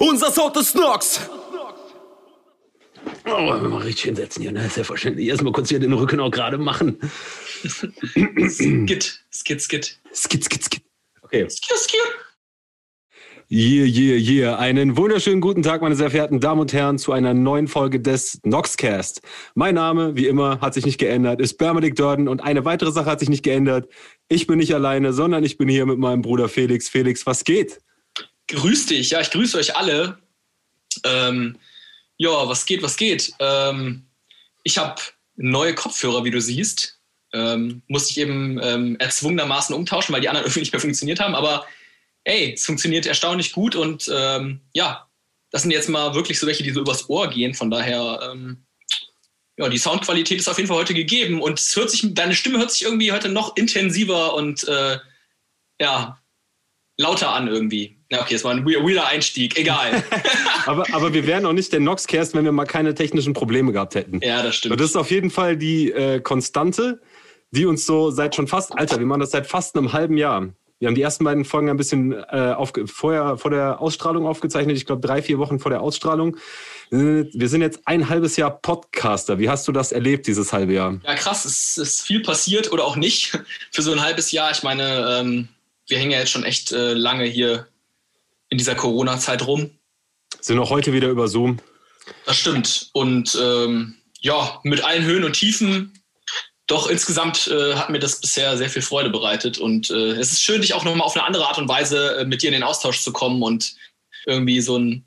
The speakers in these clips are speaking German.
Unser Sound ist Nox! Oh, mal richtig hinsetzen hier, ne? Selbstverständlich. Erstmal kurz hier den Rücken auch gerade machen. skit, skit, skit. Skit, skit, skit. Okay. Skit, skit. Yeah, yeah, yeah. Einen wunderschönen guten Tag, meine sehr verehrten Damen und Herren, zu einer neuen Folge des Noxcast. Mein Name, wie immer, hat sich nicht geändert, ist Bermadic Durden und eine weitere Sache hat sich nicht geändert. Ich bin nicht alleine, sondern ich bin hier mit meinem Bruder Felix. Felix, was geht? Grüß dich, ja, ich grüße euch alle. Ähm, ja, was geht, was geht? Ähm, ich habe neue Kopfhörer, wie du siehst. Ähm, musste ich eben ähm, erzwungenermaßen umtauschen, weil die anderen irgendwie nicht mehr funktioniert haben. Aber ey, es funktioniert erstaunlich gut und ähm, ja, das sind jetzt mal wirklich so welche, die so übers Ohr gehen. Von daher, ähm, ja, die Soundqualität ist auf jeden Fall heute gegeben und es hört sich, deine Stimme hört sich irgendwie heute noch intensiver und äh, ja, lauter an irgendwie. Ja, okay, das war ein weirder Einstieg, egal. aber, aber wir wären auch nicht der Noxcast, wenn wir mal keine technischen Probleme gehabt hätten. Ja, das stimmt. Und das ist auf jeden Fall die äh, Konstante, die uns so seit schon fast, Alter, wir machen das seit fast einem halben Jahr. Wir haben die ersten beiden Folgen ein bisschen äh, auf, vorher, vor der Ausstrahlung aufgezeichnet, ich glaube drei, vier Wochen vor der Ausstrahlung. Wir sind jetzt ein halbes Jahr Podcaster. Wie hast du das erlebt, dieses halbe Jahr? Ja, krass, es ist viel passiert oder auch nicht für so ein halbes Jahr. Ich meine, ähm, wir hängen ja jetzt schon echt äh, lange hier in dieser Corona-Zeit rum. Sind auch heute wieder über Zoom. Das stimmt. Und ähm, ja, mit allen Höhen und Tiefen. Doch insgesamt äh, hat mir das bisher sehr viel Freude bereitet. Und äh, es ist schön, dich auch nochmal auf eine andere Art und Weise äh, mit dir in den Austausch zu kommen und irgendwie so ein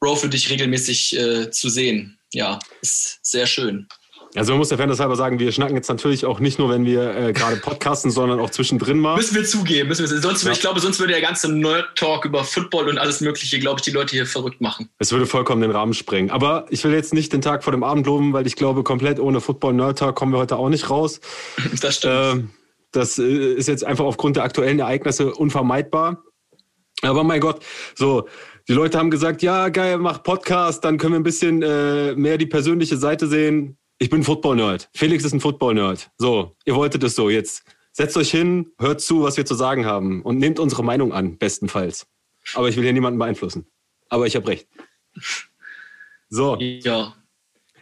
Bro für dich regelmäßig äh, zu sehen. Ja, ist sehr schön. Also man muss der Fairness halber sagen, wir schnacken jetzt natürlich auch nicht nur, wenn wir äh, gerade podcasten, sondern auch zwischendrin mal. Müssen wir zugeben. Müssen wir, sonst, ja. Ich glaube, sonst würde der ganze Nerd-Talk über Football und alles Mögliche, glaube ich, die Leute hier verrückt machen. Es würde vollkommen den Rahmen sprengen. Aber ich will jetzt nicht den Tag vor dem Abend loben, weil ich glaube, komplett ohne Football-Nerd-Talk kommen wir heute auch nicht raus. Das stimmt. Äh, das ist jetzt einfach aufgrund der aktuellen Ereignisse unvermeidbar. Aber mein Gott, so, die Leute haben gesagt, ja, geil, mach Podcast, dann können wir ein bisschen äh, mehr die persönliche Seite sehen ich bin Football-Nerd. Felix ist ein Football-Nerd. So, ihr wolltet es so. Jetzt setzt euch hin, hört zu, was wir zu sagen haben und nehmt unsere Meinung an, bestenfalls. Aber ich will hier niemanden beeinflussen. Aber ich habe recht. So. Ja.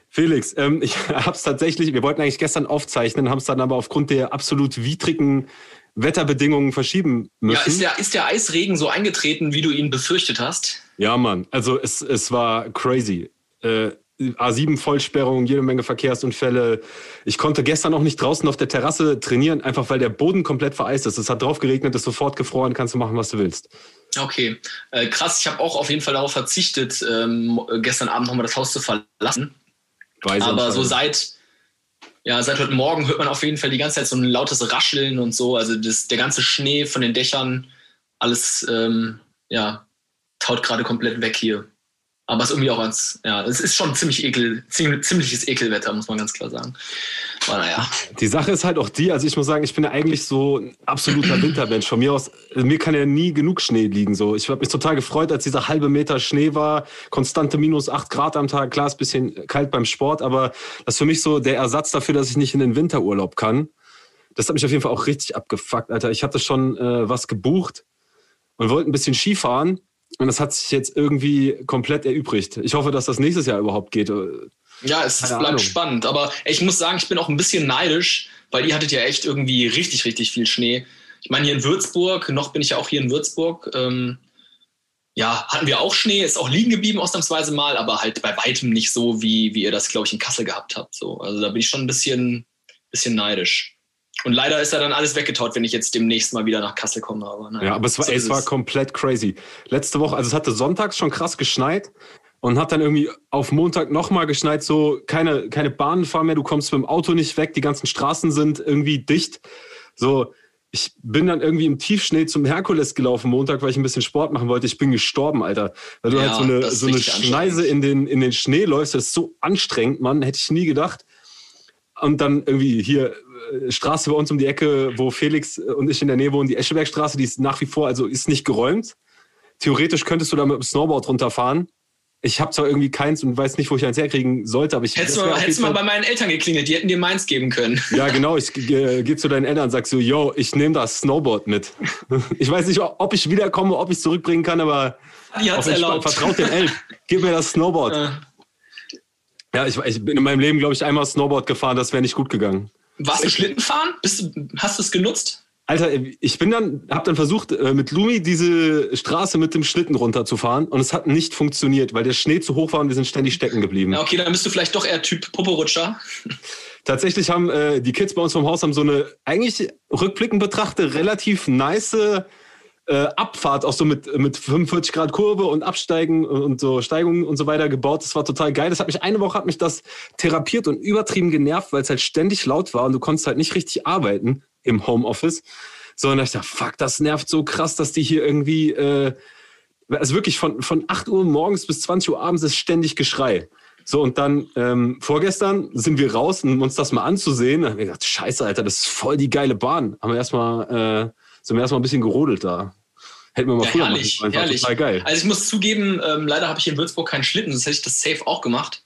Felix, ähm, ich habe es tatsächlich, wir wollten eigentlich gestern aufzeichnen, haben es dann aber aufgrund der absolut widrigen Wetterbedingungen verschieben müssen. Ja, ist der, ist der Eisregen so eingetreten, wie du ihn befürchtet hast? Ja, Mann. Also es, es war crazy. Äh, A7-Vollsperrung, jede Menge Verkehrsunfälle. Ich konnte gestern auch nicht draußen auf der Terrasse trainieren, einfach weil der Boden komplett vereist ist. Es hat drauf geregnet, ist sofort gefroren, kannst du machen, was du willst. Okay, äh, krass. Ich habe auch auf jeden Fall darauf verzichtet, ähm, gestern Abend nochmal das Haus zu verlassen. Weise Aber so seit, ja, seit heute Morgen hört man auf jeden Fall die ganze Zeit so ein lautes Rascheln und so. Also das, der ganze Schnee von den Dächern, alles, ähm, ja, taut gerade komplett weg hier. Aber es ist irgendwie auch ganz, ja, es ist schon ziemlich ekel, ziemliches Ekelwetter, muss man ganz klar sagen. Aber naja. Die Sache ist halt auch die, also ich muss sagen, ich bin ja eigentlich so ein absoluter Wintermensch. Von mir aus, mir kann ja nie genug Schnee liegen. So. Ich habe mich total gefreut, als dieser halbe Meter Schnee war, konstante minus acht Grad am Tag. Klar, ist ein bisschen kalt beim Sport, aber das ist für mich so der Ersatz dafür, dass ich nicht in den Winterurlaub kann. Das hat mich auf jeden Fall auch richtig abgefuckt, Alter. Ich hatte schon äh, was gebucht und wollte ein bisschen Skifahren und das hat sich jetzt irgendwie komplett erübrigt. Ich hoffe, dass das nächstes Jahr überhaupt geht. Ja, es Keine bleibt Ahnung. spannend. Aber ich muss sagen, ich bin auch ein bisschen neidisch, weil ihr hattet ja echt irgendwie richtig, richtig viel Schnee. Ich meine, hier in Würzburg, noch bin ich ja auch hier in Würzburg, ähm, ja, hatten wir auch Schnee, ist auch liegen geblieben ausnahmsweise mal, aber halt bei weitem nicht so, wie, wie ihr das, glaube ich, in Kassel gehabt habt. So. Also da bin ich schon ein bisschen, bisschen neidisch. Und leider ist er dann alles weggetaut, wenn ich jetzt demnächst mal wieder nach Kassel komme. Aber, naja, ja, aber es war, so es war komplett crazy. Letzte Woche, also es hatte sonntags schon krass geschneit und hat dann irgendwie auf Montag nochmal geschneit, so keine, keine Bahnen fahren mehr, du kommst mit dem Auto nicht weg, die ganzen Straßen sind irgendwie dicht. So, ich bin dann irgendwie im Tiefschnee zum Herkules gelaufen Montag, weil ich ein bisschen Sport machen wollte. Ich bin gestorben, Alter. Weil du ja, halt so eine, so eine Schneise in den, in den Schnee läufst, das ist so anstrengend, Mann, hätte ich nie gedacht. Und dann irgendwie hier Straße bei uns um die Ecke, wo Felix und ich in der Nähe wohnen, die Eschebergstraße, die ist nach wie vor, also ist nicht geräumt. Theoretisch könntest du da mit dem Snowboard runterfahren. ich habe zwar irgendwie keins und weiß nicht, wo ich eins herkriegen sollte, aber ich hättest du mal, hättest mal bei meinen Eltern geklingelt, die hätten dir meins geben können. Ja, genau. Ich äh, gehe zu deinen Eltern und sag so, yo, ich nehme das Snowboard mit. Ich weiß nicht, ob ich wiederkomme, ob ich zurückbringen kann, aber die hat's erlaubt. vertraut den Elf. Gib mir das Snowboard. Ja, ja ich, ich bin in meinem Leben, glaube ich, einmal Snowboard gefahren, das wäre nicht gut gegangen. Warst du Schlitten fahren? Bist du, hast du es genutzt? Alter, ich bin dann, hab dann versucht, äh, mit Lumi diese Straße mit dem Schlitten runterzufahren und es hat nicht funktioniert, weil der Schnee zu hoch war und wir sind ständig stecken geblieben. Ja, okay, dann bist du vielleicht doch eher Typ Poporutscher. Tatsächlich haben äh, die Kids bei uns vom Haus haben so eine, eigentlich rückblickend betrachtet, relativ nice äh, Abfahrt, auch so mit, mit 45 Grad Kurve und Absteigen und so Steigungen und so weiter gebaut. Das war total geil. Das hat mich eine Woche hat mich das therapiert und übertrieben genervt, weil es halt ständig laut war und du konntest halt nicht richtig arbeiten im Homeoffice. Sondern ich dachte, fuck, das nervt so krass, dass die hier irgendwie, äh, also wirklich von, von 8 Uhr morgens bis 20 Uhr abends ist ständig Geschrei. So, und dann ähm, vorgestern sind wir raus, um uns das mal anzusehen. Da haben wir gedacht, scheiße, Alter, das ist voll die geile Bahn. Haben wir erstmal, äh, sind wir erstmal ein bisschen gerodelt da. Hätten wir mal ja, früher herrlich, machen herrlich. Total geil. Also ich muss zugeben, ähm, leider habe ich in Würzburg keinen Schlitten, sonst hätte ich das safe auch gemacht.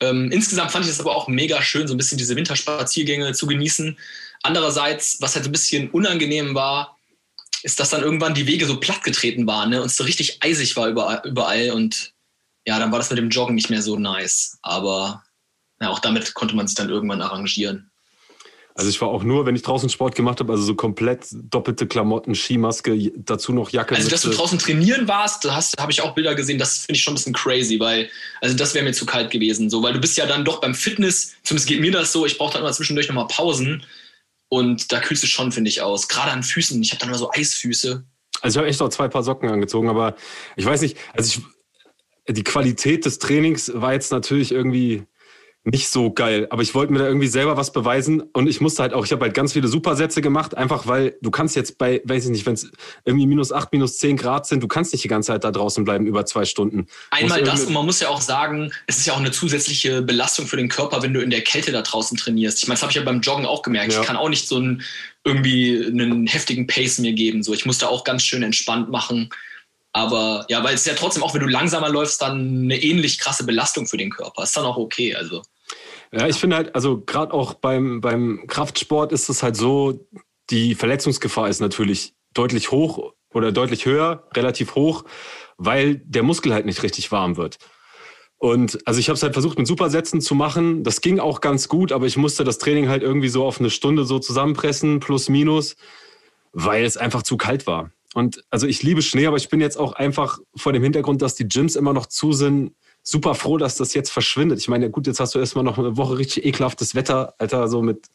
Ähm, insgesamt fand ich es aber auch mega schön, so ein bisschen diese Winterspaziergänge zu genießen. Andererseits, was halt so ein bisschen unangenehm war, ist, dass dann irgendwann die Wege so plattgetreten waren ne? und es so richtig eisig war überall, überall. Und ja, dann war das mit dem Joggen nicht mehr so nice. Aber ja, auch damit konnte man sich dann irgendwann arrangieren. Also ich war auch nur, wenn ich draußen Sport gemacht habe, also so komplett doppelte Klamotten, Skimaske, dazu noch Jacke. Also dass du draußen trainieren warst, da habe ich auch Bilder gesehen, das finde ich schon ein bisschen crazy, weil, also das wäre mir zu kalt gewesen, so, weil du bist ja dann doch beim Fitness, zumindest geht mir das so, ich brauche dann immer zwischendurch nochmal Pausen und da kühlst du schon, finde ich, aus. Gerade an Füßen. Ich habe dann immer so Eisfüße. Also ich habe echt noch zwei Paar Socken angezogen, aber ich weiß nicht, also ich, die Qualität des Trainings war jetzt natürlich irgendwie nicht so geil. Aber ich wollte mir da irgendwie selber was beweisen und ich musste halt auch, ich habe halt ganz viele Supersätze gemacht, einfach weil du kannst jetzt bei, weiß ich nicht, wenn es irgendwie minus acht, minus zehn Grad sind, du kannst nicht die ganze Zeit da draußen bleiben über zwei Stunden. Einmal das und man muss ja auch sagen, es ist ja auch eine zusätzliche Belastung für den Körper, wenn du in der Kälte da draußen trainierst. Ich meine, das habe ich ja beim Joggen auch gemerkt. Ja. Ich kann auch nicht so einen irgendwie einen heftigen Pace mir geben. So, ich musste auch ganz schön entspannt machen. Aber ja, weil es ist ja trotzdem, auch wenn du langsamer läufst, dann eine ähnlich krasse Belastung für den Körper. Ist dann auch okay. Also. Ja, ich finde halt, also gerade auch beim, beim Kraftsport ist es halt so, die Verletzungsgefahr ist natürlich deutlich hoch oder deutlich höher, relativ hoch, weil der Muskel halt nicht richtig warm wird. Und also ich habe es halt versucht mit Supersätzen zu machen. Das ging auch ganz gut, aber ich musste das Training halt irgendwie so auf eine Stunde so zusammenpressen, plus minus, weil es einfach zu kalt war. Und also ich liebe Schnee, aber ich bin jetzt auch einfach vor dem Hintergrund, dass die Gyms immer noch zu sind, super froh, dass das jetzt verschwindet. Ich meine, gut, jetzt hast du erstmal noch eine Woche richtig ekelhaftes Wetter, Alter, so mit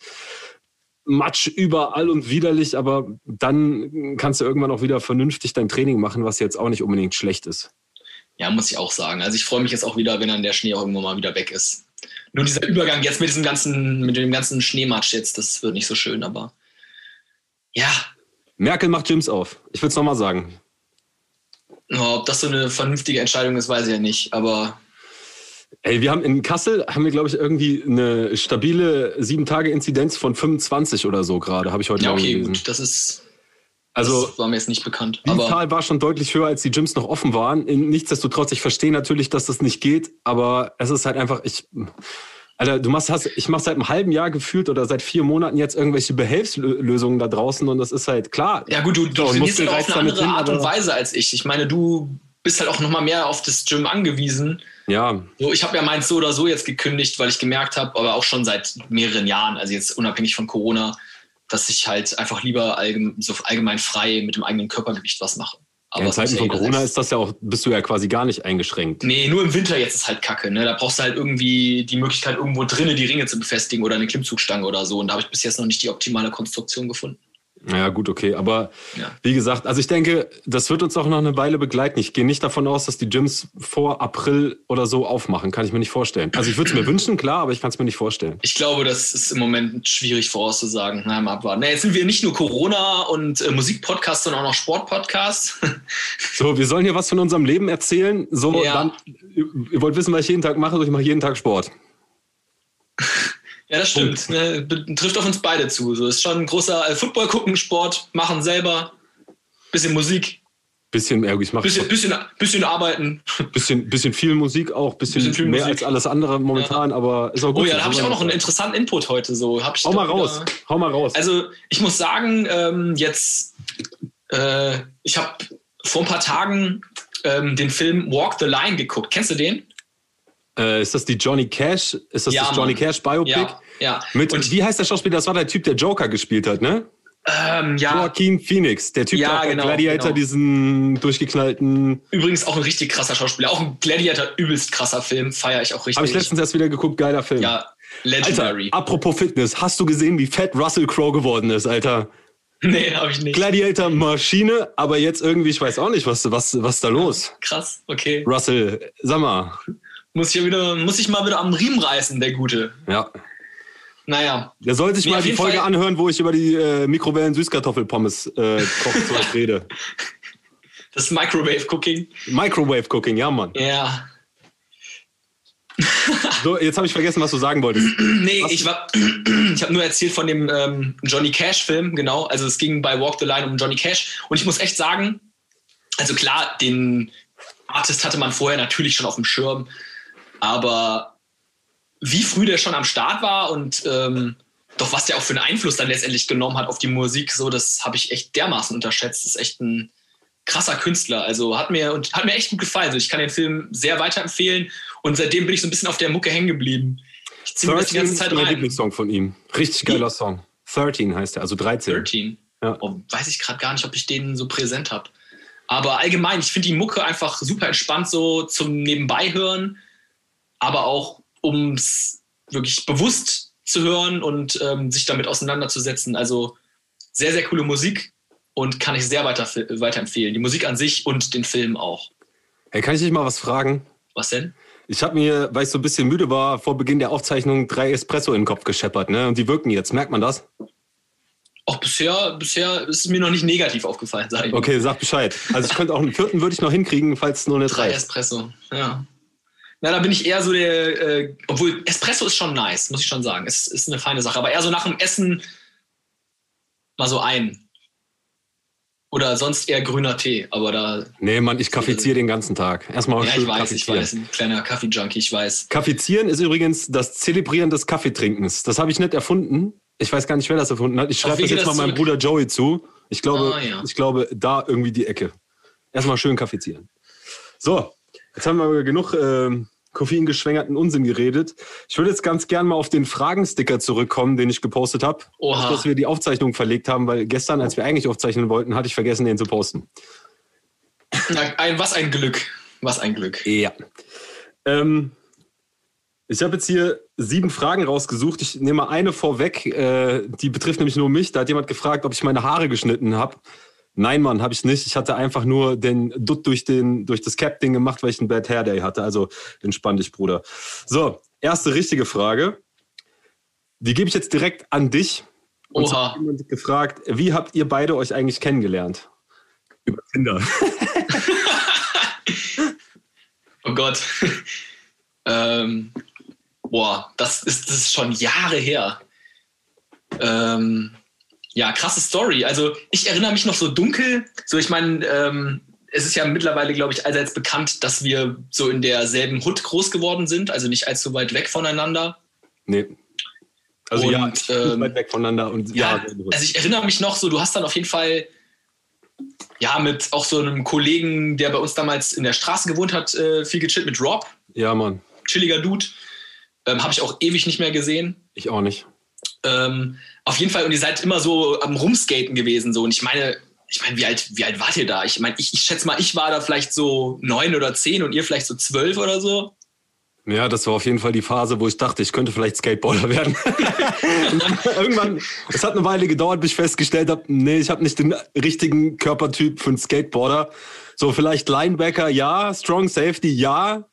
Matsch überall und widerlich, aber dann kannst du irgendwann auch wieder vernünftig dein Training machen, was jetzt auch nicht unbedingt schlecht ist. Ja, muss ich auch sagen. Also ich freue mich jetzt auch wieder, wenn dann der Schnee auch irgendwann mal wieder weg ist. Nur dieser Übergang jetzt mit diesem ganzen, mit dem ganzen Schneematsch jetzt, das wird nicht so schön, aber ja. Merkel macht Gyms auf. Ich würde es nochmal sagen. Oh, ob das so eine vernünftige Entscheidung ist, weiß ich ja nicht, aber Ey, wir haben in Kassel, haben wir, glaube ich, irgendwie eine stabile sieben Tage Inzidenz von 25 oder so gerade, habe ich heute Ja, okay, gelesen. gut, das ist. Also, das war mir jetzt nicht bekannt. Die Zahl war schon deutlich höher, als die Gyms noch offen waren. Nichtsdestotrotz, ich verstehe natürlich, dass das nicht geht, aber es ist halt einfach, ich, Alter, du machst, hast, ich mache seit einem halben Jahr gefühlt oder seit vier Monaten jetzt irgendwelche Behelfslösungen da draußen und das ist halt klar. Ja gut, du, du trainierst ja auf eine andere Art und Weise als ich. Ich meine, du bist halt auch noch mal mehr auf das Gym angewiesen. Ja. So, ich habe ja meins so oder so jetzt gekündigt, weil ich gemerkt habe, aber auch schon seit mehreren Jahren, also jetzt unabhängig von Corona, dass ich halt einfach lieber allgemein, so allgemein frei mit dem eigenen Körpergewicht was mache. Aber ja, in Zeiten von Corona ist das ja auch, bist du ja quasi gar nicht eingeschränkt. Nee, nur im Winter jetzt ist halt kacke. Ne? Da brauchst du halt irgendwie die Möglichkeit, irgendwo drinnen die Ringe zu befestigen oder eine Klimmzugstange oder so. Und da habe ich bis jetzt noch nicht die optimale Konstruktion gefunden. Ja, gut, okay. Aber ja. wie gesagt, also ich denke, das wird uns auch noch eine Weile begleiten. Ich gehe nicht davon aus, dass die Gyms vor April oder so aufmachen. Kann ich mir nicht vorstellen. Also ich würde es mir wünschen, klar, aber ich kann es mir nicht vorstellen. Ich glaube, das ist im Moment schwierig vorauszusagen. Na, mal abwarten. Na, jetzt sind wir nicht nur Corona und äh, Musikpodcast, sondern auch noch Sportpodcast. so, wir sollen hier was von unserem Leben erzählen. So, ja. dann, ihr wollt wissen, was ich jeden Tag mache, so ich mache jeden Tag Sport. Ja, das stimmt. Ne, trifft auf uns beide zu. So ist schon ein großer äh, Football gucken, Sport machen selber, bisschen Musik. Bisschen, ja, ich mache Bisschen, bisschen, bisschen arbeiten. bisschen, bisschen viel Musik auch, bisschen, Bisschen viel mehr Musik. als alles andere momentan, aber ist auch gut. Oh ja, da habe ich auch noch einen interessanten Input heute. So. Hab ich Hau mal wieder- raus, hau mal raus. Also ich muss sagen, ähm, jetzt, äh, ich habe vor ein paar Tagen ähm, den Film Walk the Line geguckt. Kennst du den? Äh, ist das die Johnny Cash? Ist das Ja, das Johnny Mann. Cash Biopic? Ja, ja. Mit, Und wie heißt der Schauspieler? Das war der Typ, der Joker gespielt hat, ne? ähm, ja, Joaquin Phoenix, der Typ, Ja, der genau, Gladiator genau. diesen durchgeknallten. übrigens auch ein richtig krasser Schauspieler. Auch ein Gladiator, übelst krasser Film. Feiere ich auch richtig. Habe ich letztens erst wieder geguckt, geiler Film. ja, Alter, legendary. apropos Fitness, hast du gesehen, wie fett Russell Crowe geworden ist, Alter? nee, habe ich nicht. Gladiator Maschine, aber jetzt irgendwie, ich weiß auch nicht, was, was, was da los? Krass, okay. Russell, sag mal. Muss ich, wieder, muss ich mal wieder am Riemen reißen, der Gute. Ja. Naja, Der soll sich Nee, mal die Folge Fall- anhören, wo ich über die äh, Mikrowellen-Süßkartoffelpommes äh, rede. das Microwave Cooking. Microwave Cooking, ja, Mann. Ja. So, jetzt habe ich vergessen, was du sagen wolltest. Nee, Was? ich war, ich habe nur erzählt von dem ähm, Johnny Cash Film, genau. Also es ging bei Walk the Line um Johnny Cash. Und ich muss echt sagen, also klar, den Artist hatte man vorher natürlich schon auf dem Schirm, aber wie früh der schon am Start war und ähm, doch was der auch für einen Einfluss dann letztendlich genommen hat auf die Musik, so das habe ich echt dermaßen unterschätzt. Das ist echt ein krasser Künstler. Also hat mir und hat mir echt gut gefallen. Also ich kann den Film sehr weiterempfehlen und seitdem bin ich so ein bisschen auf der Mucke hängen geblieben. Ich ziehe das die 13 ganze ist Zeit mein rein. Lieblingssong von ihm. Richtig geiler Song. 13 heißt er, also 13. 13. Ja. Oh, weiß ich gerade gar nicht, ob ich den so präsent habe. Aber allgemein, ich finde die Mucke einfach super entspannt so zum Nebenbeihören, aber auch um es wirklich bewusst zu hören und ähm, sich damit auseinanderzusetzen. Also sehr, sehr coole Musik und kann ich sehr weiter, weiterempfehlen. Die Musik an sich und den Film auch. Hey, kann ich dich mal was fragen? Was denn? Ich habe mir, weil ich so ein bisschen müde war, vor Beginn der Aufzeichnung drei Espresso in den Kopf gescheppert, ne? Und die wirken jetzt. Merkt man das? Auch bisher, bisher ist es mir noch nicht negativ aufgefallen, sage ich. Okay, sag Bescheid. Also ich könnte auch einen vierten würde ich noch hinkriegen, falls es nur eine Drei drei. Espresso, ja. Na, da bin ich eher so der, äh, obwohl Espresso ist schon nice, muss ich schon sagen. Es ist eine feine Sache, aber eher so nach dem Essen mal so ein. Oder sonst eher grüner Tee, aber da, Nee, Mann, ich kaffiziere den ganzen Tag. Erstmal ja, schön ich weiß, ich weiß, ein kleiner Kaffee-Junkie, ich weiß. Kaffizieren ist übrigens das Zelebrieren des Kaffeetrinkens. Das habe ich nicht erfunden. Ich weiß gar nicht, wer das erfunden hat. Ich schreibe das jetzt mal das meinem zurück? Bruder Joey zu. Ich glaube, Ah, ja. ich glaube, da irgendwie die Ecke. Erstmal schön kaffizieren. So, jetzt haben wir genug ähm, koffeingeschwängerten Unsinn geredet. Ich würde jetzt ganz gern mal auf den Fragensticker zurückkommen, den ich gepostet habe. Oha. Dass wir die Aufzeichnung verlegt haben, weil gestern, als wir eigentlich aufzeichnen wollten, hatte ich vergessen, den zu posten. Ein, was ein Glück, was ein Glück. Ja. Ähm, ich habe jetzt hier sieben Fragen rausgesucht. Ich nehme mal eine vorweg. Äh, die betrifft nämlich nur mich. Da hat jemand gefragt, ob ich meine Haare geschnitten habe. Nein, Mann, habe ich nicht. Ich hatte einfach nur den Dutt durch, den, durch das Cap-Ding gemacht, weil ich einen Bad Hair Day hatte. Also entspann dich, Bruder. So, erste richtige Frage. Die gebe ich jetzt direkt an dich. Und Oha. hat jemand gefragt, wie habt ihr beide euch eigentlich kennengelernt? Über Tinder. Oh Gott. ähm, boah, das ist, das ist schon Jahre her. Ähm, ja, krasse Story. Also ich erinnere mich noch so dunkel. So, ich meine, ähm, es ist ja mittlerweile, glaube ich, allseits bekannt, dass wir so in derselben Hut groß geworden sind, also nicht allzu weit weg voneinander. Nee. Also Und, ja, nicht ähm, weit weg voneinander und Ja, ja, also ich erinnere mich noch so, du hast dann auf jeden Fall ja mit auch so einem Kollegen, der bei uns damals in der Straße gewohnt hat, äh, viel gechillt mit Rob, ja, Mann, chilliger Dude. Ähm, Habe ich auch ewig nicht mehr gesehen. ich auch nicht. Ähm, auf jeden Fall, und ihr seid immer so am Rumskaten gewesen. So. Und ich meine, ich meine, wie alt, wie alt wart ihr da? Ich meine, ich, ich schätze mal, ich war da vielleicht so neun oder zehn und ihr vielleicht so zwölf oder so. Ja, das war auf jeden Fall die Phase, wo ich dachte, ich könnte vielleicht Skateboarder werden. irgendwann, es hat eine Weile gedauert, bis ich festgestellt habe, nee, ich habe nicht den richtigen Körpertyp für einen Skateboarder. So vielleicht Linebacker, ja, Strong Safety, ja,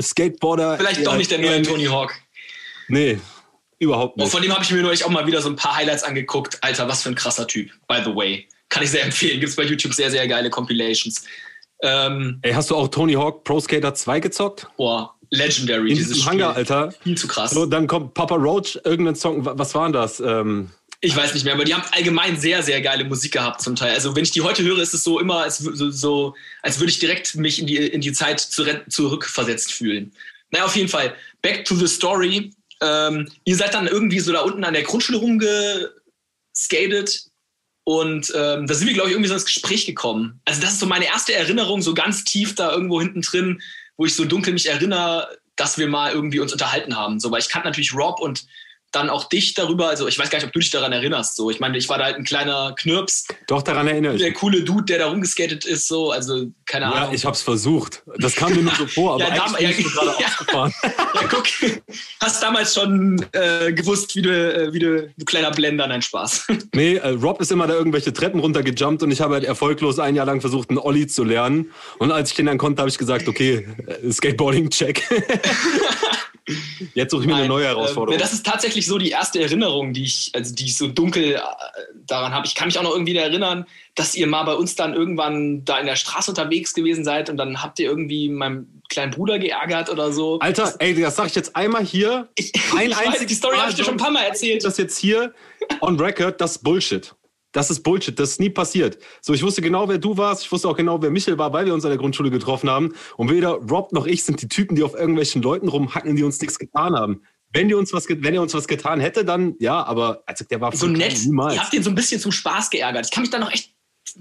Skateboarder. Vielleicht doch nicht der neue Tony Hawk. Nee, überhaupt Oh, nicht. von dem habe ich mir neulich auch mal wieder so ein paar Highlights angeguckt. Alter, was für ein krasser Typ, by the way. Kann ich sehr empfehlen. Gibt es bei YouTube sehr, sehr geile Compilations. Ähm, Ey, hast du auch Tony Hawk Pro Skater 2 gezockt? boah, legendary, In dieses diesem Spiel. Hangar, Alter. Viel zu krass. So, dann kommt Papa Roach, irgendein Song, wa- was war denn das? Ähm, Ich weiß nicht mehr, aber die haben allgemein sehr, sehr geile Musik gehabt zum Teil. Also wenn ich die heute höre, ist es so immer, als, so, so, als würde ich direkt mich in die, in die Zeit zurückversetzt fühlen. Naja, auf jeden Fall. Back to the story. Ähm, ihr seid dann irgendwie so da unten an der Grundschule rumgeskatet und ähm, da sind wir, glaube ich, irgendwie so ins Gespräch gekommen. Also das ist so meine erste Erinnerung, so ganz tief da irgendwo hinten drin, wo ich so dunkel mich erinnere, dass wir mal irgendwie uns unterhalten haben. So, weil ich kannte natürlich Rob und dann auch dich darüber, also ich weiß gar nicht, ob du dich daran erinnerst. So, ich meine, ich war da halt ein kleiner Knirps. Doch, daran erinnere ich. Der coole Dude, der da rumgeskatet ist, so, also keine Ahnung. Ja, ich hab's versucht. Das kam mir nur so vor, aber ja, ja, bin ich gerade ja, aufgefahren. Ja, guck, hast damals schon äh, gewusst, wie du, äh, wie du, du kleiner Blender, nein, Spaß. Nee, äh, Rob ist immer da irgendwelche Treppen runtergejumpt und ich habe halt erfolglos ein Jahr lang versucht, einen Olli zu lernen. Und als ich den dann konnte, habe ich gesagt, okay, äh, Skateboarding-Check. Jetzt suche ich mir eine neue Herausforderung. Äh, das ist tatsächlich so die erste Erinnerung, die ich, also die ich so dunkel äh, daran habe. Ich kann mich auch noch irgendwie erinnern, dass ihr mal bei uns dann irgendwann da in der Straße unterwegs gewesen seid und dann habt ihr irgendwie meinen kleinen Bruder geärgert oder so. Alter, ey, das sag ich jetzt einmal hier. Ich, ein ich weiß, die Story habe ich dir schon ein paar Mal erzählt. Das jetzt hier on record, das ist Bullshit. Das ist Bullshit, das ist nie passiert. So, ich wusste genau, wer du warst, ich wusste auch genau, wer Michel war, weil wir uns an der Grundschule getroffen haben. Und weder Rob noch ich sind die Typen, die auf irgendwelchen Leuten rumhacken, die uns nichts getan haben. Wenn, die uns was, wenn er uns was getan hätte, dann ja, aber also der war so nett. Niemals. Ihr habt ihn so ein bisschen zum Spaß geärgert. Ich kann mich da noch echt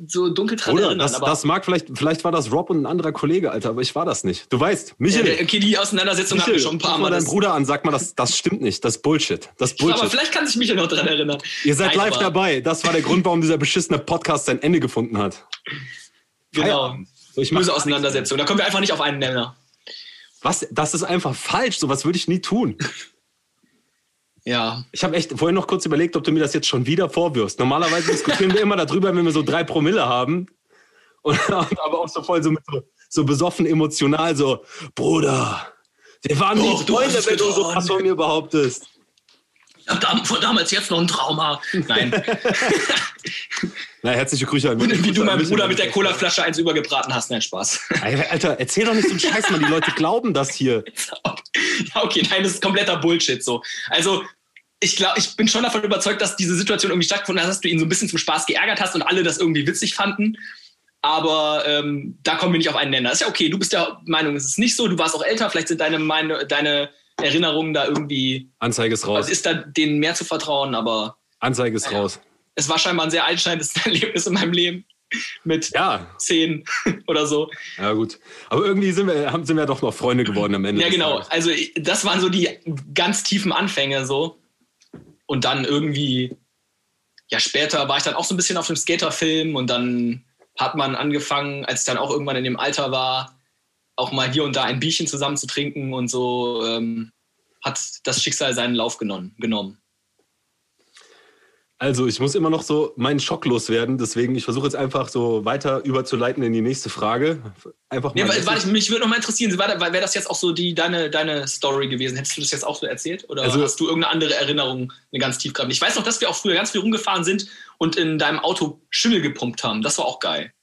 so dunkel dran Oder, erinnern. Das, das mag vielleicht, vielleicht war das Rob und ein anderer Kollege, Alter, aber ich war das nicht. Du weißt, Michael. Ja, okay, die Auseinandersetzung Michael, wir schon ein paar Mal. mal deinen Bruder an, sag mal, das, das stimmt nicht, das ist Bullshit. Das Bullshit. Aber vielleicht kann sich Michael noch dran erinnern. Ihr seid Nein, live dabei. Das war der Grund, warum dieser beschissene Podcast sein Ende gefunden hat. Genau. So, ich Böse Auseinandersetzung. Da kommen wir einfach nicht auf einen Nenner. Was? Das ist einfach falsch. So was würde ich nie tun. Ja. Ich habe echt vorhin noch kurz überlegt, ob du mir das jetzt schon wieder vorwirfst. Normalerweise diskutieren wir immer darüber, wenn wir so drei Promille haben. Und, aber auch so voll so, mit so, so besoffen emotional, so, Bruder, wir waren Doch, nicht Freunde, wenn du so was von mir behauptest. Ich habe von damals jetzt noch ein Trauma. Nein. Na, herzliche Grüße an mich. Wie du meinem Bruder mit der Colaflasche eins übergebraten hast. Nein, Spaß. Alter, erzähl doch nicht so einen Scheiß, man. Die Leute glauben das hier. Ja, okay, nein, das ist kompletter Bullshit so. Also, ich glaube, ich bin schon davon überzeugt, dass diese Situation irgendwie stattgefunden hat, dass du ihn so ein bisschen zum Spaß geärgert hast und alle das irgendwie witzig fanden. Aber ähm, da kommen wir nicht auf einen Nenner. Das ist ja okay. Du bist der Meinung, es ist nicht so. Du warst auch älter. Vielleicht sind deine, meine, deine Erinnerungen da irgendwie. Anzeige ist raus. Also ist da denen mehr zu vertrauen, aber. Anzeige ist ja. raus. Es war scheinbar ein sehr einschneidendes Erlebnis in meinem Leben. Mit ja. zehn oder so. Ja, gut. Aber irgendwie sind wir, haben, sind wir doch noch Freunde geworden am Ende. Ja, genau. Tages. Also, das waren so die ganz tiefen Anfänge so. Und dann irgendwie, ja, später war ich dann auch so ein bisschen auf dem Skaterfilm und dann hat man angefangen, als ich dann auch irgendwann in dem Alter war, auch mal hier und da ein Bierchen zusammen zu trinken und so ähm, hat das Schicksal seinen Lauf genommen. genommen. Also, ich muss immer noch so meinen Schock loswerden, deswegen ich versuche jetzt einfach so weiter überzuleiten in die nächste Frage. Einfach mal. Nee, warte, mich würde noch mal interessieren, wäre das jetzt auch so die, deine, deine Story gewesen? Hättest du das jetzt auch so erzählt? Oder also, hast du irgendeine andere Erinnerung, eine ganz tiefgreifende? Ich weiß noch, dass wir auch früher ganz viel rumgefahren sind und in deinem Auto Schimmel gepumpt haben. Das war auch geil.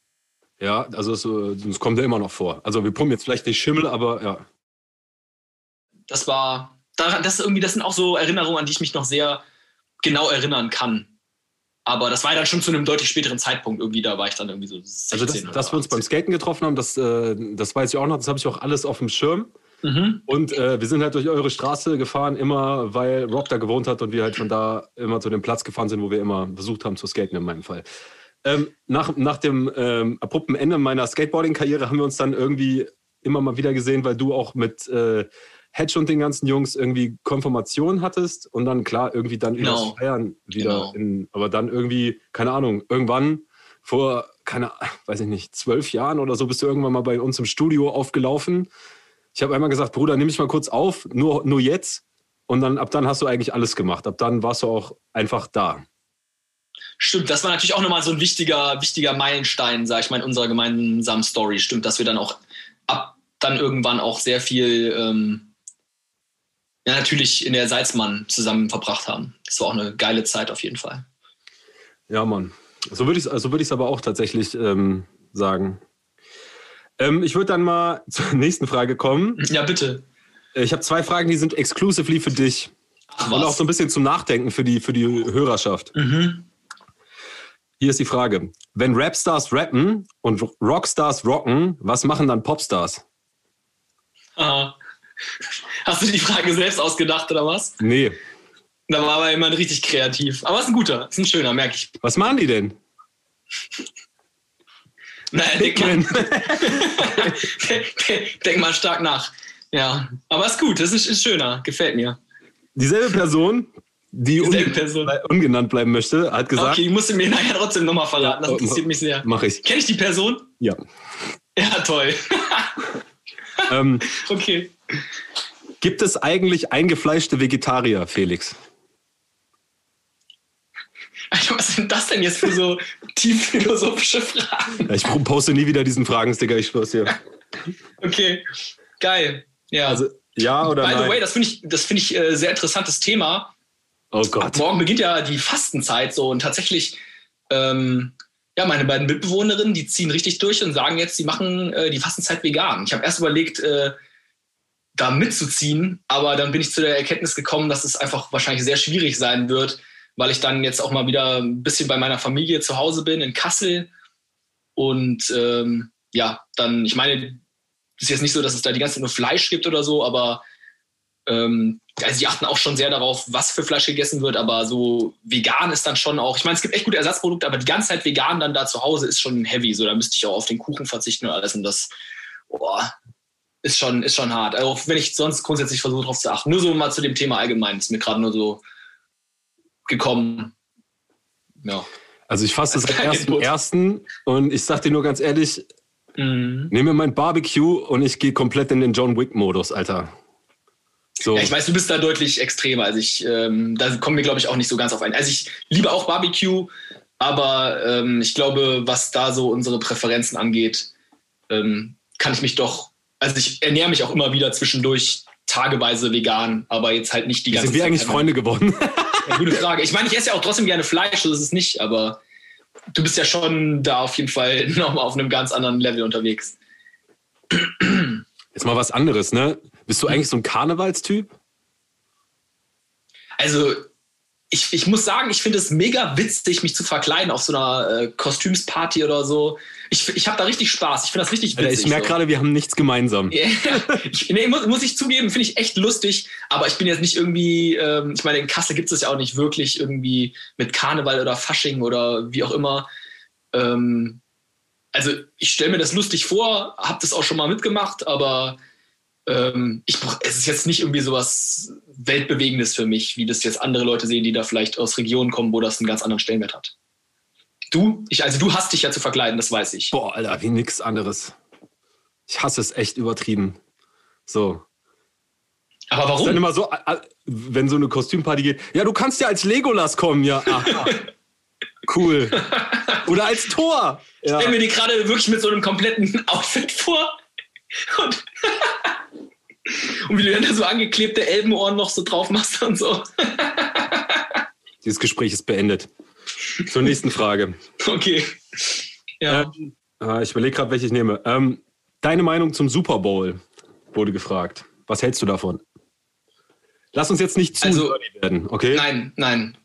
Ja, also es, es kommt ja immer noch vor. Also wir pumpen jetzt vielleicht nicht Schimmel, aber ja. Das war, das irgendwie, das sind auch so Erinnerungen, an die ich mich noch sehr genau erinnern kann. Aber das war dann schon zu einem deutlich späteren Zeitpunkt irgendwie, da war ich dann irgendwie so 16 Also, das, dass wir uns beim Skaten getroffen haben, das, äh, das weiß ich auch noch, das habe ich auch alles auf dem Schirm. Mhm. Und äh, wir sind halt durch eure Straße gefahren, immer weil Rob da gewohnt hat und wir halt von da immer zu dem Platz gefahren sind, wo wir immer versucht haben zu skaten in meinem Fall. Ähm, nach, nach dem ähm, abrupten Ende meiner Skateboarding-Karriere haben wir uns dann irgendwie immer mal wieder gesehen, weil du auch mit äh, Hedge und den ganzen Jungs irgendwie Konfirmation hattest und dann klar irgendwie dann genau. übers Feiern wieder genau. in, aber dann irgendwie, keine Ahnung, irgendwann vor, keine, weiß ich nicht, zwölf Jahren oder so bist du irgendwann mal bei uns im Studio aufgelaufen. Ich habe einmal gesagt, Bruder, nimm mich mal kurz auf, nur, nur jetzt. Und dann ab dann hast du eigentlich alles gemacht. Ab dann warst du auch einfach da. Stimmt, das war natürlich auch nochmal so ein wichtiger, wichtiger Meilenstein, sag ich mal, in unserer gemeinsamen Story. Stimmt, dass wir dann auch ab dann irgendwann auch sehr viel ähm, ja, natürlich in der Salzmann zusammen verbracht haben. Das war auch eine geile Zeit auf jeden Fall. Ja, Mann. So würde ich es so würd aber auch tatsächlich ähm, sagen. Ähm, ich würde dann mal zur nächsten Frage kommen. Ja, bitte. Äh, ich habe zwei Fragen, die sind exclusively für dich. Ach, Und auch so ein bisschen zum Nachdenken für die, für die Hörerschaft. Mhm. Hier ist die Frage. Wenn Rapstars rappen und Rockstars rocken, was machen dann Popstars? Aha. Hast du die Frage selbst ausgedacht oder was? Nee. Da war aber jemand richtig kreativ. Aber ist ein guter, ist ein schöner, merke ich. Was machen die denn? Naja, denk mal, denk mal stark nach. Ja, aber ist gut, das ist, ist schöner, gefällt mir. Dieselbe Person, die Person. ungenannt bleiben möchte, hat gesagt, Okay, musst du mir nachher trotzdem nochmal verraten, das Ja, interessiert mich sehr. mach ich. Kenn ich die Person? Ja. Ja, toll. Ähm, Okay. gibt es eigentlich eingefleischte Vegetarier, Felix? Alter, was sind das denn jetzt für so tief philosophische Fragen? Ja, Ich poste nie wieder diesen Fragensticker, ich schwör's dir. Okay, geil. Ja. Also, ja oder By the nein? way, das finde ich, das finde ich äh, sehr interessantes Thema. Oh Gott. Morgen beginnt ja die Fastenzeit so und tatsächlich, ähm, ja, meine beiden Mitbewohnerinnen, die ziehen richtig durch und sagen jetzt, sie machen äh, die Fastenzeit vegan. Ich habe erst überlegt, äh, da mitzuziehen, aber dann bin ich zu der Erkenntnis gekommen, dass es einfach wahrscheinlich sehr schwierig sein wird, weil ich dann jetzt auch mal wieder ein bisschen bei meiner Familie zu Hause bin in Kassel und ähm, ja, dann, ich meine, es ist jetzt nicht so, dass es da die ganze Zeit nur Fleisch gibt oder so, aber ähm, also die achten auch schon sehr darauf, was für Fleisch gegessen wird, aber so vegan ist dann schon auch, ich meine, es gibt echt gute Ersatzprodukte, aber die ganze Zeit vegan dann da zu Hause ist schon heavy, so da müsste ich auch auf den Kuchen verzichten und alles und das boah, ist schon, ist schon hart. Auch wenn ich sonst grundsätzlich versuche darauf zu achten. Nur so mal zu dem Thema allgemein, ist mir gerade nur so gekommen. Ja. Also ich fasse das Als am Input. 1.1. und ich sag dir nur ganz ehrlich, Mhm. nehme mein Barbecue und ich gehe komplett in den John Wick-Modus, Alter. So. Ja, ich weiß, du bist da deutlich extremer. Also ich, ähm, da kommen wir, glaube ich, auch nicht so ganz auf ein. Also ich liebe auch Barbecue, aber ähm, ich glaube, was da so unsere Präferenzen angeht, ähm, kann ich mich doch, also ich ernähre mich auch immer wieder zwischendurch tageweise vegan, aber jetzt halt nicht die ganze sind wir Zeit. eigentlich Freunde geworden? Ja, gute Frage. Ich meine, ich esse ja auch trotzdem gerne Fleisch, so ist es nicht, aber du bist ja schon da auf jeden Fall nochmal auf einem ganz anderen Level unterwegs. Jetzt mal was anderes, ne? Bist du eigentlich so ein Karnevalstyp? Also, ich, ich muss sagen, ich finde es mega witzig, mich zu verkleiden auf so einer äh, Kostümsparty oder so. Ich, ich habe da richtig Spaß. Ich finde das richtig Alter, witzig. ich merke so. gerade, wir haben nichts gemeinsam. Ich, nee, muss, muss ich zugeben, finde ich echt lustig, aber ich bin jetzt nicht irgendwie, ähm, ich meine, in Kassel gibt es ja auch nicht wirklich irgendwie mit Karneval oder Fasching oder wie auch immer. Ähm, also ich stelle mir das lustig vor, habe das auch schon mal mitgemacht, aber ähm, ich, es ist jetzt nicht irgendwie sowas Weltbewegendes für mich, wie das jetzt andere Leute sehen, die da vielleicht aus Regionen kommen, wo das einen ganz anderen Stellenwert hat. Du, ich, also du hast dich ja zu verkleiden, das weiß ich. Boah, Alter, wie nix anderes. Ich hasse es echt übertrieben. So. Aber Ist dann warum? immer so, wenn so eine Kostümparty geht, ja, du kannst ja als Legolas kommen, ja. Aha. Cool. Oder als Tor. Ja. stelle mir die gerade wirklich mit so einem kompletten Outfit vor. Und, und wie du dann da so angeklebte Elbenohren noch so drauf machst und so. Dieses Gespräch ist beendet. Zur nächsten Frage. Okay. Ja. Ähm, äh, ich überlege gerade, welche ich nehme. Ähm, deine Meinung zum Super Bowl wurde gefragt. Was hältst du davon? Lass uns jetzt nicht zu Also- werden, okay? Nein, nein.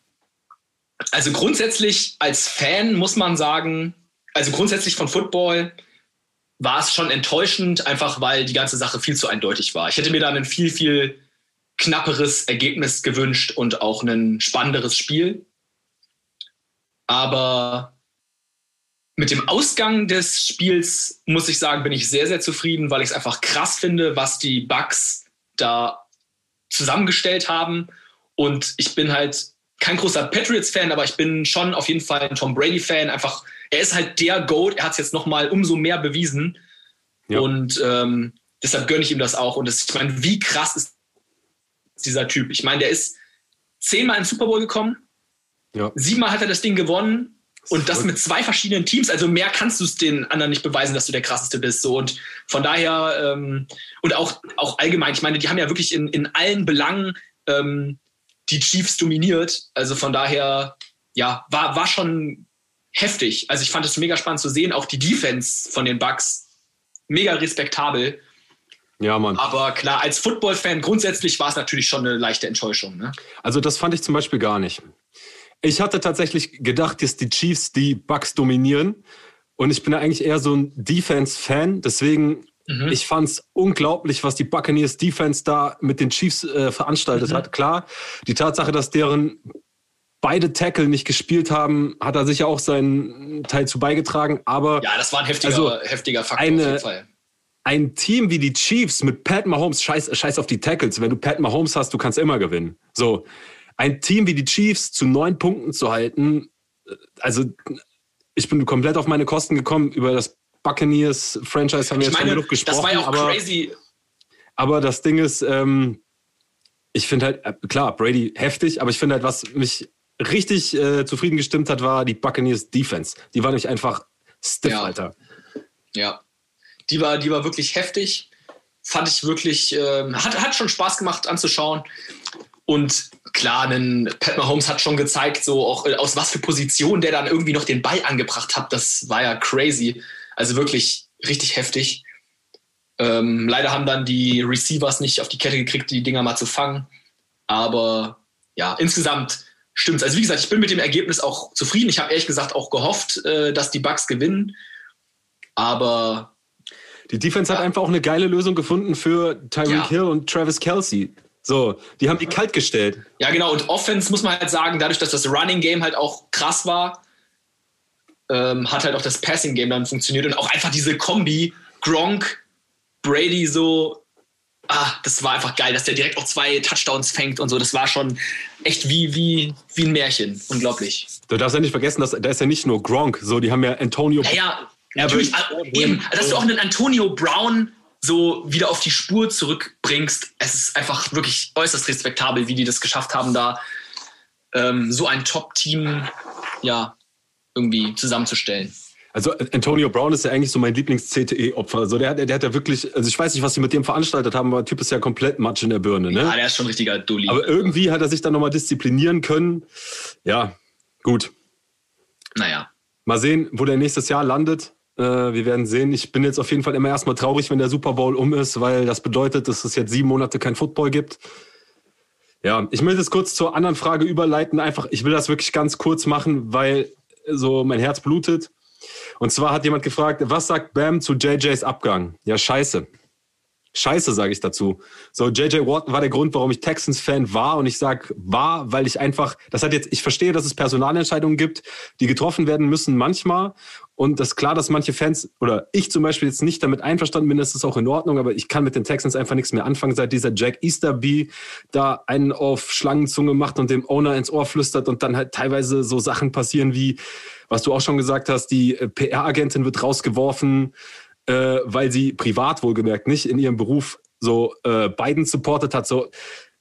Also grundsätzlich als Fan muss man sagen, also grundsätzlich von Football war es schon enttäuschend, einfach weil die ganze Sache viel zu eindeutig war. Ich hätte mir da ein viel, viel knapperes Ergebnis gewünscht und auch ein spannenderes Spiel. Aber mit dem Ausgang des Spiels muss ich sagen, bin ich sehr, sehr zufrieden, weil ich es einfach krass finde, was die Bugs da zusammengestellt haben. Und ich bin halt kein großer Patriots-Fan, aber ich bin schon auf jeden Fall ein Tom Brady-Fan. Einfach, er ist halt der GOAT. Er hat es jetzt noch mal umso mehr bewiesen. Ja. Und ähm, deshalb gönne ich ihm das auch. Und das, ich meine, wie krass ist dieser Typ? Ich meine, der ist zehnmal ins Super Bowl gekommen. Ja. Siebenmal hat er das Ding gewonnen. Und das mit zwei verschiedenen Teams. Also mehr kannst du es den anderen nicht beweisen, dass du der krasseste bist. So. Und von daher, ähm, und auch, auch allgemein, ich meine, die haben ja wirklich in, in allen Belangen ähm, die Chiefs dominiert. Also von daher, ja, war, war schon heftig. Also ich fand es mega spannend zu sehen. Auch die Defense von den Bucks, mega respektabel. Ja, Mann. Aber klar, als Football-Fan grundsätzlich war es natürlich schon eine leichte Enttäuschung. Ne? Also das fand ich zum Beispiel gar nicht. Ich hatte tatsächlich gedacht, dass die Chiefs die Bucks dominieren. Und ich bin ja eigentlich eher so ein Defense-Fan. Deswegen, mhm. ich fand es unglaublich, was die Buccaneers Defense da mit den Chiefs äh, veranstaltet mhm. hat. Klar, die Tatsache, dass deren beide Tackle nicht gespielt haben, hat er sicher auch seinen Teil zu beigetragen. Aber ja, das war ein heftiger, also heftiger Faktor eine, auf jeden Fall. Ein Team wie die Chiefs mit Pat Mahomes, scheiß, scheiß auf die Tackles. Wenn du Pat Mahomes hast, du kannst immer gewinnen. So, ein Team wie die Chiefs zu neun Punkten zu halten, also ich bin komplett auf meine Kosten gekommen. Über das Buccaneers-Franchise haben wir ich jetzt meine, schon genug gesprochen. Das war ja auch aber, crazy. Aber das Ding ist, ähm, ich finde halt, äh, klar, Brady heftig, aber ich finde halt, was mich richtig äh, zufrieden gestimmt hat, war die Buccaneers Defense. Die war nämlich einfach stiff, ja. Alter. Ja. Die war, die war wirklich heftig. Fand ich wirklich, äh, hat, hat schon Spaß gemacht anzuschauen. Und klar, ein Pat Mahomes hat schon gezeigt, so auch äh, aus was für Position der dann irgendwie noch den Ball angebracht hat. Das war ja crazy. Also wirklich richtig heftig. Ähm, leider haben dann die Receivers nicht auf die Kette gekriegt, die Dinger mal zu fangen. Aber ja, insgesamt stimmt's. Also wie gesagt, ich bin mit dem Ergebnis auch zufrieden. Ich habe ehrlich gesagt auch gehofft, äh, dass die Bucks gewinnen. Aber die Defense ja. hat einfach auch eine geile Lösung gefunden für Tyreek ja. Hill und Travis Kelsey. So, die haben die kalt gestellt. Ja, genau. Und Offense muss man halt sagen, dadurch, dass das Running Game halt auch krass war, ähm, hat halt auch das Passing Game dann funktioniert und auch einfach diese Kombi Gronk, Brady so, ah, das war einfach geil, dass der direkt auch zwei Touchdowns fängt und so. Das war schon echt wie, wie, wie ein Märchen. Unglaublich. Du darfst ja nicht vergessen, dass da ist ja nicht nur Gronk, so, die haben ja Antonio. Ja, ja natürlich. Eben, dass du auch einen Antonio Brown so wieder auf die Spur zurückbringst. Es ist einfach wirklich äußerst respektabel, wie die das geschafft haben, da ähm, so ein Top-Team ja, irgendwie zusammenzustellen. Also Antonio Brown ist ja eigentlich so mein Lieblings-CTE-Opfer. Also der, der, der hat ja wirklich, also ich weiß nicht, was sie mit dem veranstaltet haben, aber der Typ ist ja komplett Matsch in der Birne. Ne? Ja, der ist schon richtiger Dulli. Aber irgendwie hat er sich dann nochmal disziplinieren können. Ja, gut. Naja. Mal sehen, wo der nächstes Jahr landet. Äh, wir werden sehen. Ich bin jetzt auf jeden Fall immer erstmal traurig, wenn der Super Bowl um ist, weil das bedeutet, dass es jetzt sieben Monate kein Football gibt. Ja, ich möchte es kurz zur anderen Frage überleiten. Einfach, ich will das wirklich ganz kurz machen, weil so mein Herz blutet. Und zwar hat jemand gefragt, was sagt Bam zu JJs Abgang? Ja, scheiße. Scheiße, sage ich dazu. So, JJ Watt war der Grund, warum ich Texans-Fan war. Und ich sag war, weil ich einfach, das hat jetzt, ich verstehe, dass es Personalentscheidungen gibt, die getroffen werden müssen manchmal. Und das ist klar, dass manche Fans oder ich zum Beispiel jetzt nicht damit einverstanden bin, das ist auch in Ordnung, aber ich kann mit den Texans einfach nichts mehr anfangen, seit dieser Jack Easterby da einen auf Schlangenzunge macht und dem Owner ins Ohr flüstert und dann halt teilweise so Sachen passieren wie, was du auch schon gesagt hast, die äh, PR-Agentin wird rausgeworfen, äh, weil sie privat wohlgemerkt nicht in ihrem Beruf so äh, Biden supportet hat. So,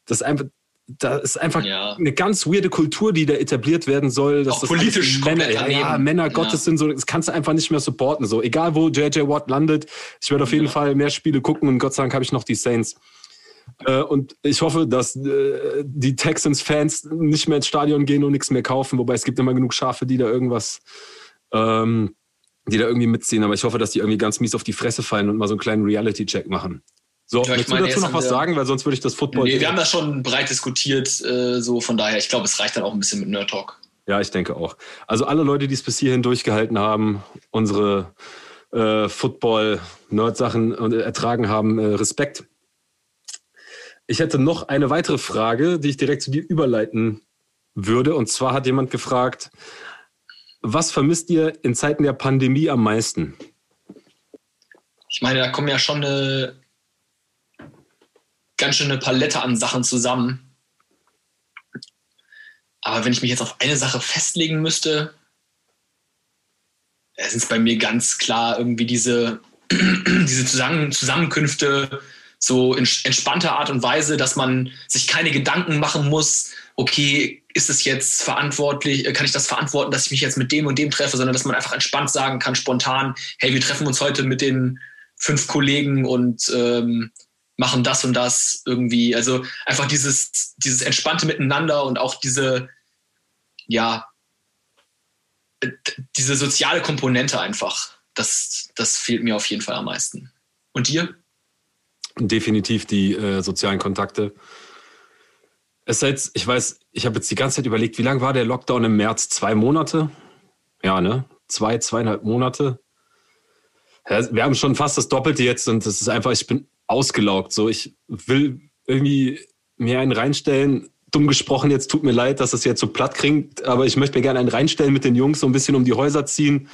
das ist einfach, da ist einfach ja. eine ganz weirde Kultur, die da etabliert werden soll. Dass Auch politisch Männer, ja, ja, Männer Gottes ja. sind so, das kannst du einfach nicht mehr supporten. So, egal wo JJ Watt landet, ich werde auf jeden Fall mehr Spiele gucken und Gott sei Dank habe ich noch die Saints. Äh, und ich hoffe, dass äh, die Texans-Fans nicht mehr ins Stadion gehen und nichts mehr kaufen, wobei es gibt immer genug Schafe, die da irgendwas, ähm, die da irgendwie mitziehen. Aber ich hoffe, dass die irgendwie ganz mies auf die Fresse fallen und mal so einen kleinen Reality-Check machen. So, ja, willst du dazu noch was sagen? Weil sonst würde ich das Football. Nee, wir haben das schon breit diskutiert, äh, so von daher, ich glaube, es reicht dann auch ein bisschen mit Nerd Talk. Ja, ich denke auch. Also alle Leute, die es bis hierhin durchgehalten haben, unsere äh, Football-Nerd-Sachen äh, ertragen haben, äh, Respekt. Ich hätte noch eine weitere Frage, die ich direkt zu dir überleiten würde. Und zwar hat jemand gefragt, was vermisst ihr in Zeiten der Pandemie am meisten? Ich meine, da kommen ja schon eine ganz schön eine Palette an Sachen zusammen. Aber wenn ich mich jetzt auf eine Sache festlegen müsste, sind es bei mir ganz klar irgendwie diese, diese Zusammen Zusammenkünfte so in entspannter Art und Weise, dass man sich keine Gedanken machen muss, okay, ist es jetzt verantwortlich, kann ich das verantworten, dass ich mich jetzt mit dem und dem treffe, sondern dass man einfach entspannt sagen kann, spontan, hey, wir treffen uns heute mit den fünf Kollegen und ähm, machen das und das irgendwie. Also einfach dieses, dieses entspannte Miteinander und auch diese, ja, diese soziale Komponente einfach. Das, das fehlt mir auf jeden Fall am meisten. Und dir? Definitiv die äh, sozialen Kontakte. Es ist jetzt, ich weiß, ich habe jetzt die ganze Zeit überlegt, wie lange war der Lockdown im März? Zwei Monate? Ja, ne? Zwei, zweieinhalb Monate. Ja, wir haben schon fast das Doppelte jetzt und das ist einfach, ich bin ausgelaugt. So, ich will irgendwie mir einen reinstellen. Dumm gesprochen, jetzt tut mir leid, dass es jetzt so platt klingt, aber ich möchte mir gerne einen reinstellen mit den Jungs, so ein bisschen um die Häuser ziehen.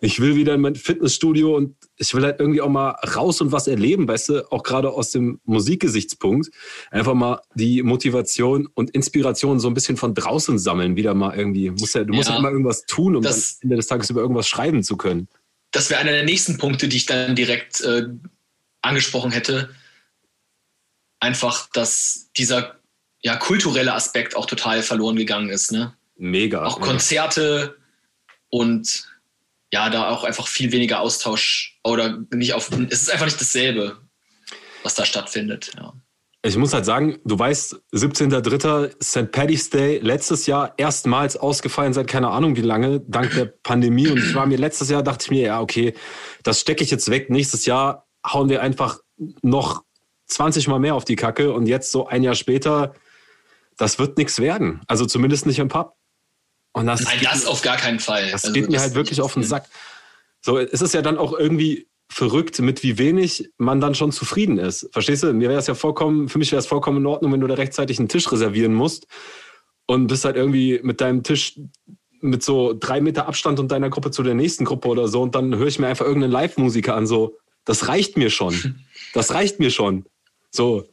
Ich will wieder in mein Fitnessstudio und ich will halt irgendwie auch mal raus und was erleben, weißt du, auch gerade aus dem Musikgesichtspunkt. Einfach mal die Motivation und Inspiration so ein bisschen von draußen sammeln, wieder mal irgendwie. Muss ja, du musst ja immer irgendwas tun, um das, am Ende des Tages über irgendwas schreiben zu können. Das wäre einer der nächsten Punkte, die ich dann direkt äh, angesprochen hätte einfach, dass dieser ja, kulturelle Aspekt auch total verloren gegangen ist. Ne? Mega. Auch Konzerte ja. und ja, da auch einfach viel weniger Austausch oder nicht auf. Es ist einfach nicht dasselbe, was da stattfindet. Ja. Ich muss halt sagen, du weißt, 17.03. St. Paddy's Day, letztes Jahr erstmals ausgefallen seit keine Ahnung wie lange, dank der Pandemie. Und ich war mir letztes Jahr, dachte ich mir, ja, okay, das stecke ich jetzt weg. Nächstes Jahr hauen wir einfach noch 20 Mal mehr auf die Kacke und jetzt so ein Jahr später, das wird nichts werden. Also zumindest nicht im Pub. Und das Nein, das auf gar keinen Fall. Das also geht mir halt wirklich auf den Sack. So, es ist ja dann auch irgendwie verrückt, mit wie wenig man dann schon zufrieden ist. Verstehst du? Mir wäre es ja vollkommen, für mich wäre es vollkommen in Ordnung, wenn du da rechtzeitig einen Tisch reservieren musst und bist halt irgendwie mit deinem Tisch mit so drei Meter Abstand und deiner Gruppe zu der nächsten Gruppe oder so und dann höre ich mir einfach irgendeinen Live-Musiker an, so, das reicht mir schon. Das reicht mir schon. So,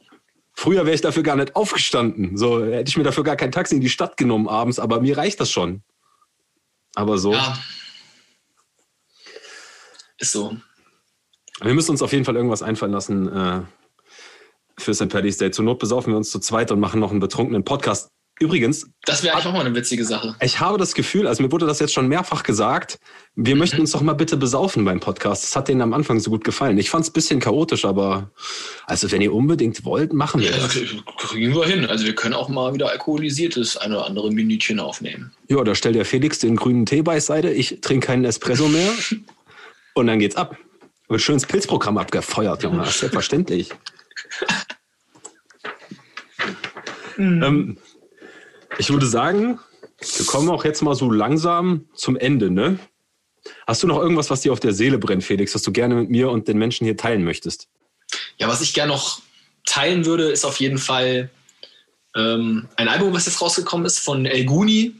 früher wäre ich dafür gar nicht aufgestanden. So, hätte ich mir dafür gar kein Taxi in die Stadt genommen abends, aber mir reicht das schon. Aber so. Ja. Ist so. Wir müssen uns auf jeden Fall irgendwas einfallen lassen äh, für St. Paddy's Day. Zur Not besaufen wir uns zu zweit und machen noch einen betrunkenen Podcast. Übrigens. Das wäre eigentlich auch mal eine witzige Sache. Ich habe das Gefühl, also mir wurde das jetzt schon mehrfach gesagt, wir mhm. möchten uns doch mal bitte besaufen beim Podcast. Das hat denen am Anfang so gut gefallen. Ich fand es ein bisschen chaotisch, aber also wenn ihr unbedingt wollt, machen wir ja, das. Kriegen wir hin. Also wir können auch mal wieder alkoholisiertes ein oder andere Minütchen aufnehmen. Ja, da stellt der Felix den grünen Tee beiseite. Ich trinke keinen Espresso mehr. und dann geht's ab. Wird schönes Pilzprogramm abgefeuert, Junge. Selbstverständlich. mhm. ähm, ich würde sagen, wir kommen auch jetzt mal so langsam zum Ende, ne? Hast du noch irgendwas, was dir auf der Seele brennt, Felix, was du gerne mit mir und den Menschen hier teilen möchtest? Ja, was ich gerne noch teilen würde, ist auf jeden Fall ähm, ein Album, was jetzt rausgekommen ist von El Guni.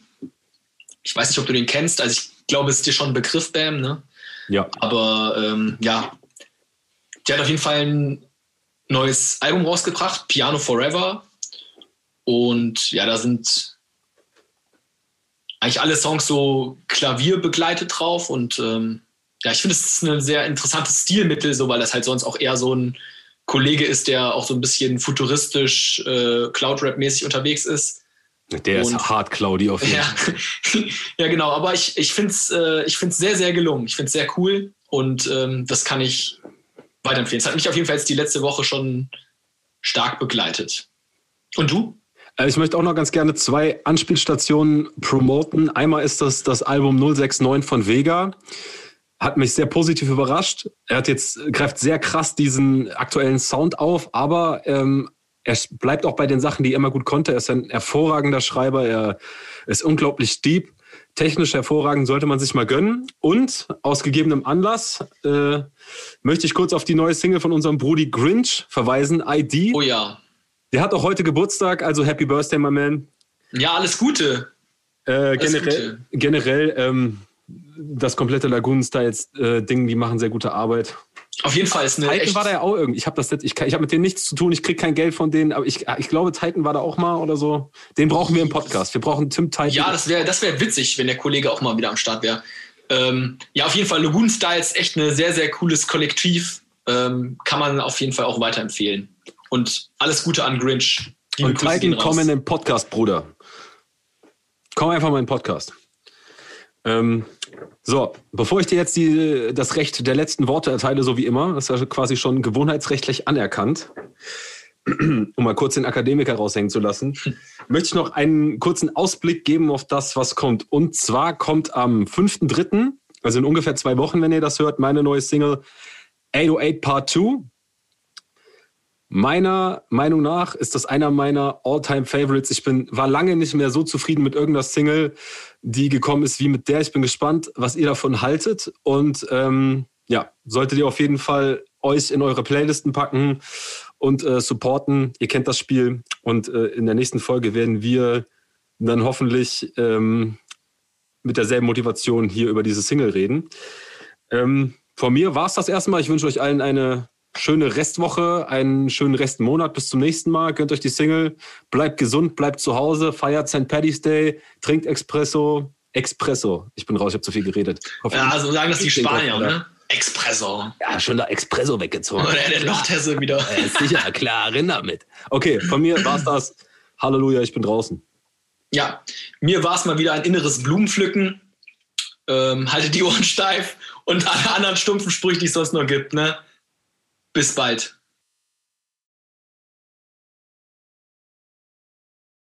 Ich weiß nicht, ob du den kennst. Also ich glaube, es ist dir schon ein Begriff, Bam, ne? Ja. Aber ähm, ja, der hat auf jeden Fall ein neues Album rausgebracht, Piano Forever. Und ja, da sind eigentlich alle Songs so klavierbegleitet drauf. Und ähm, ja, ich finde, es ist ein sehr interessantes Stilmittel, so weil das halt sonst auch eher so ein Kollege ist, der auch so ein bisschen futuristisch, äh, Cloud-Rap-mäßig unterwegs ist. Der und, ist hart Claudi auf jeden Fall. Ja, ja, genau, aber ich, ich finde es äh, sehr, sehr gelungen. Ich finde es sehr cool und ähm, das kann ich weiterempfehlen. Es hat mich auf jeden Fall jetzt die letzte Woche schon stark begleitet. Und du? Äh, ich möchte auch noch ganz gerne zwei Anspielstationen promoten. Einmal ist das das Album 069 von Vega. Hat mich sehr positiv überrascht. Er hat jetzt, greift sehr krass diesen aktuellen Sound auf, aber ähm, er bleibt auch bei den Sachen, die er immer gut konnte. Er ist ein hervorragender Schreiber. Er ist unglaublich deep. Technisch hervorragend sollte man sich mal gönnen. Und aus gegebenem Anlass äh, möchte ich kurz auf die neue Single von unserem Brudi Grinch verweisen, ID. Oh ja. Der hat auch heute Geburtstag, also Happy Birthday, my man. Ja, alles Gute. Äh, alles generell, Gute. generell ähm, das komplette Lagoon-Styles-Ding, äh, die machen sehr gute Arbeit. Auf jeden Fall ist eine Titan echt war da ja auch irgendwie. Ich habe das ich, ich habe mit denen nichts zu tun. Ich kriege kein Geld von denen, aber ich, ich glaube, Titan war da auch mal oder so. Den brauchen wir im Podcast. Wir brauchen Tim Titan. Ja, das wäre das wär witzig, wenn der Kollege auch mal wieder am Start wäre. Ähm, ja, auf jeden Fall Lagoon Styles echt ein sehr sehr cooles Kollektiv. Ähm, kann man auf jeden Fall auch weiterempfehlen. Und alles Gute an Grinch. Liebe und Titan, komm in den Podcast, Bruder. Komm einfach mal in den Podcast. Ähm, so, bevor ich dir jetzt die, das Recht der letzten Worte erteile, so wie immer, das ist ja quasi schon gewohnheitsrechtlich anerkannt, um mal kurz den Akademiker raushängen zu lassen, möchte ich noch einen kurzen Ausblick geben auf das, was kommt. Und zwar kommt am 5.3., also in ungefähr zwei Wochen, wenn ihr das hört, meine neue Single 808 Part 2. Meiner Meinung nach ist das einer meiner All-Time-Favorites. Ich bin, war lange nicht mehr so zufrieden mit irgendeiner Single, die gekommen ist, wie mit der. Ich bin gespannt, was ihr davon haltet. Und ähm, ja, solltet ihr auf jeden Fall euch in eure Playlisten packen und äh, supporten. Ihr kennt das Spiel. Und äh, in der nächsten Folge werden wir dann hoffentlich ähm, mit derselben Motivation hier über diese Single reden. Ähm, von mir war es das erstmal. Ich wünsche euch allen eine schöne Restwoche, einen schönen Restmonat. Bis zum nächsten Mal. Gönnt euch die Single. Bleibt gesund, bleibt zu Hause, feiert St. Paddy's Day, trinkt Espresso. Espresso. Ich bin raus, ich habe zu viel geredet. Hoffe, ja, so sagen das die Spanier, ne? Expresso. Ja, schon der Expresso weggezogen. Oder der Lochtesse wieder. Ja, sicher, klar, renn damit. Okay, von mir war's das. Halleluja, ich bin draußen. Ja, mir war es mal wieder ein inneres Blumenpflücken. Ähm, haltet die Ohren steif und alle anderen stumpfen Sprüche, die es sonst noch gibt. Ne? Bis bald.